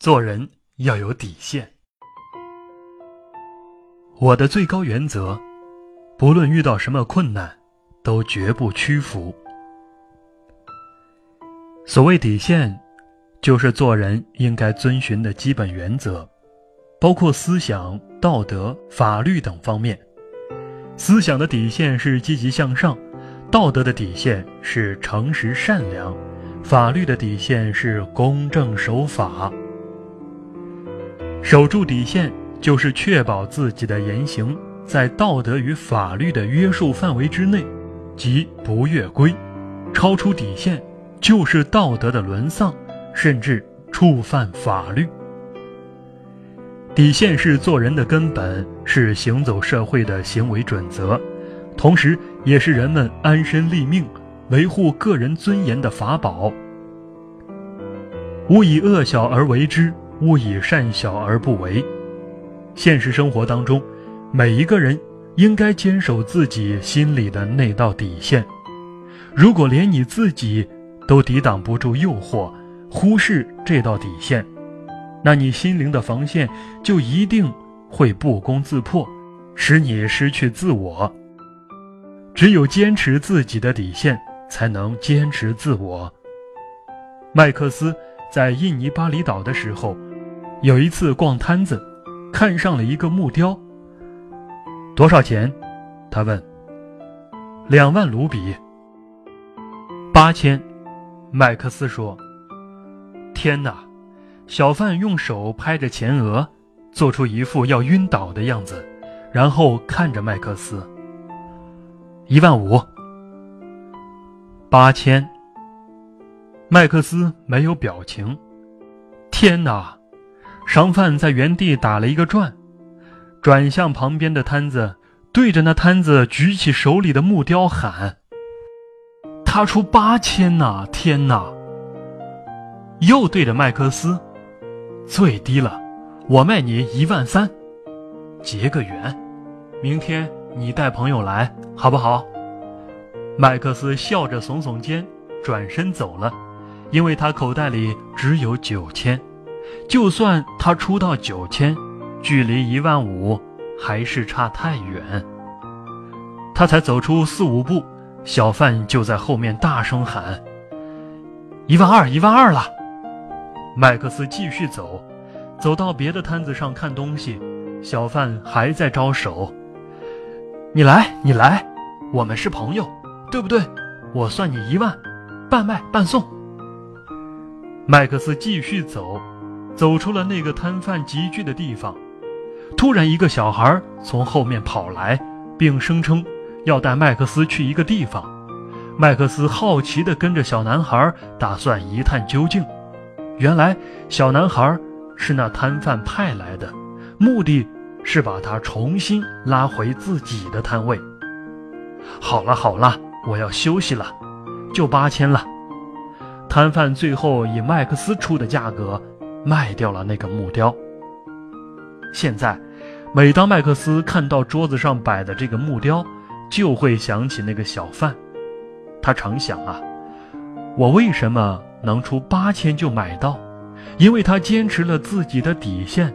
做人要有底线。我的最高原则，不论遇到什么困难，都绝不屈服。所谓底线，就是做人应该遵循的基本原则，包括思想、道德、法律等方面。思想的底线是积极向上，道德的底线是诚实善良，法律的底线是公正守法。守住底线，就是确保自己的言行在道德与法律的约束范围之内，即不越规。超出底线，就是道德的沦丧，甚至触犯法律。底线是做人的根本，是行走社会的行为准则，同时也是人们安身立命、维护个人尊严的法宝。勿以恶小而为之。勿以善小而不为。现实生活当中，每一个人应该坚守自己心里的那道底线。如果连你自己都抵挡不住诱惑，忽视这道底线，那你心灵的防线就一定会不攻自破，使你失去自我。只有坚持自己的底线，才能坚持自我。麦克斯在印尼巴厘岛的时候。有一次逛摊子，看上了一个木雕。多少钱？他问。两万卢比。八千。麦克斯说。天哪！小贩用手拍着前额，做出一副要晕倒的样子，然后看着麦克斯。一万五。八千。麦克斯没有表情。天哪！商贩在原地打了一个转，转向旁边的摊子，对着那摊子举起手里的木雕喊：“他出八千呐！天哪！”又对着麦克斯：“最低了，我卖你一万三，结个缘。明天你带朋友来，好不好？”麦克斯笑着耸耸肩，转身走了，因为他口袋里只有九千。就算他出到九千，距离一万五还是差太远。他才走出四五步，小贩就在后面大声喊：“一万二，一万二了！”麦克斯继续走，走到别的摊子上看东西，小贩还在招手：“你来，你来，我们是朋友，对不对？我算你一万，半卖半送。”麦克斯继续走。走出了那个摊贩集聚的地方，突然，一个小孩从后面跑来，并声称要带麦克斯去一个地方。麦克斯好奇地跟着小男孩，打算一探究竟。原来，小男孩是那摊贩派来的，目的是把他重新拉回自己的摊位。好了好了，我要休息了，就八千了。摊贩最后以麦克斯出的价格。卖掉了那个木雕。现在，每当麦克斯看到桌子上摆的这个木雕，就会想起那个小贩。他常想啊，我为什么能出八千就买到？因为他坚持了自己的底线。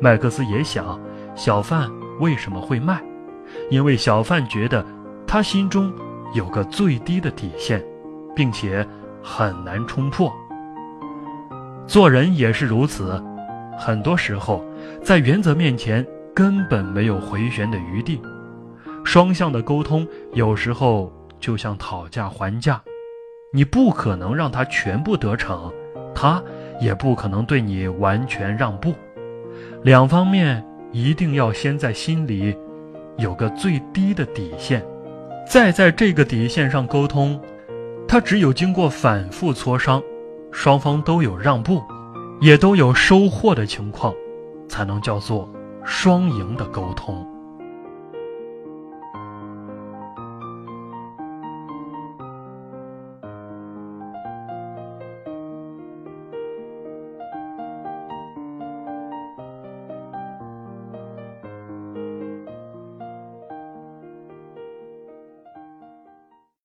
麦克斯也想，小贩为什么会卖？因为小贩觉得他心中有个最低的底线，并且很难冲破。做人也是如此，很多时候，在原则面前根本没有回旋的余地。双向的沟通有时候就像讨价还价，你不可能让他全部得逞，他也不可能对你完全让步。两方面一定要先在心里有个最低的底线，再在这个底线上沟通。他只有经过反复磋商。双方都有让步，也都有收获的情况，才能叫做双赢的沟通。